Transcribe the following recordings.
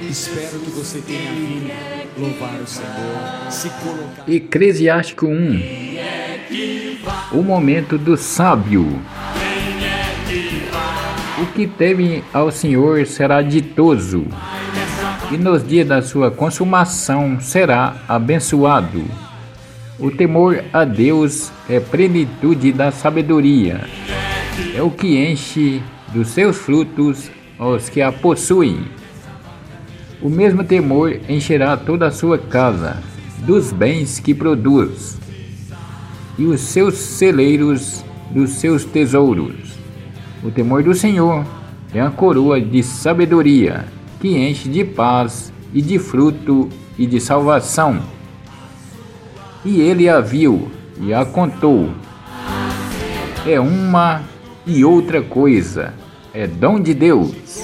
Espero que você tenha vindo louvar o Senhor, se colocar. Eclesiástico 1 O momento do sábio. O que teme ao Senhor será ditoso, e nos dias da sua consumação será abençoado. O temor a Deus é plenitude da sabedoria, é o que enche dos seus frutos os que a possuem. O mesmo temor encherá toda a sua casa dos bens que produz, e os seus celeiros dos seus tesouros. O temor do Senhor é a coroa de sabedoria que enche de paz e de fruto e de salvação. E ele a viu e a contou. É uma e outra coisa, é dom de Deus.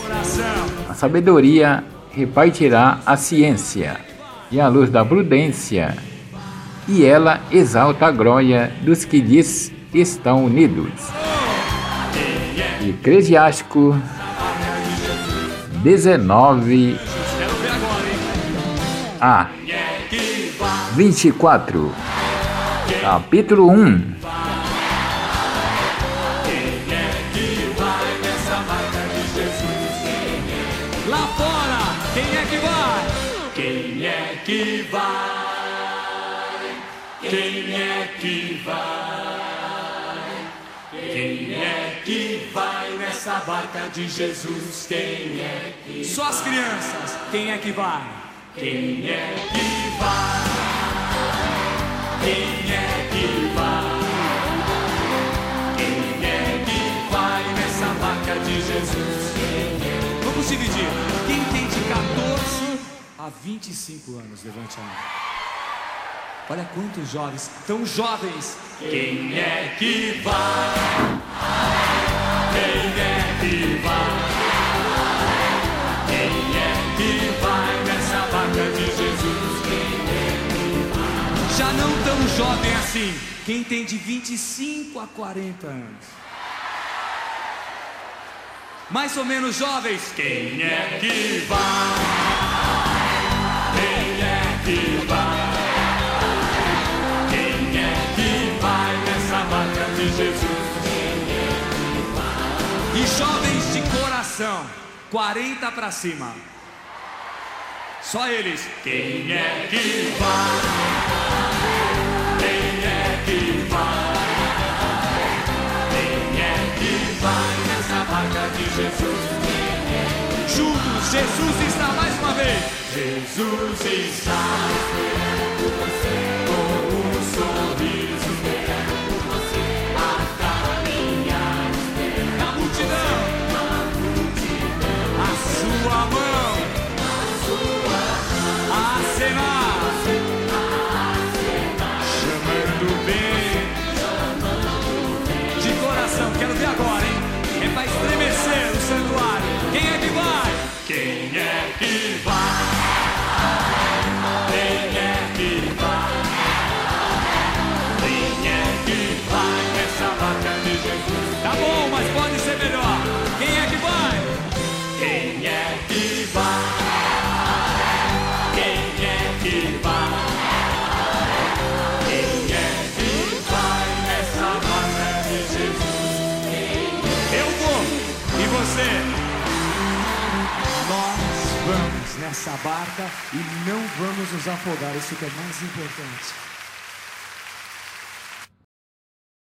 A sabedoria repartirá a ciência e a luz da prudência, e ela exalta a glória dos que diz estão unidos. Eclesiástico 19 a 24 Capítulo 1 que vai? Quem é que vai? Quem é que vai nessa barca de Jesus? Quem é que Só as crianças, quem é que vai? Quem é que vai? Quem é que vai? Quem é que vai nessa barca de Jesus? Vamos dividir. Quem tem de 14 a 25 anos, levante a mão. Olha quantos jovens, tão jovens. Quem é que vai? Quem é que vai? Quem é que vai nessa barca de Jesus? Já não tão jovem assim. Quem tem de 25 a 40 anos. Mais ou menos jovens. Quem é que vai? Jesus? E jovens de coração, 40 para cima. Só eles. Quem é que vai? Quem é que vai? Quem é que vai nessa barca de Jesus? Juntos, Jesus está mais uma vez. Jesus está De coração, quero ver agora, hein? É pra estremecer o santuário. Quem é que vai? Quem é que vai? Quem é que vai? Quem é que vai nessa barca de Jesus? Tá bom, mas pode ser melhor. Quem é que vai? Quem é que vai? Quem é que vai? Nessa barca e não vamos nos afogar. Isso que é mais importante.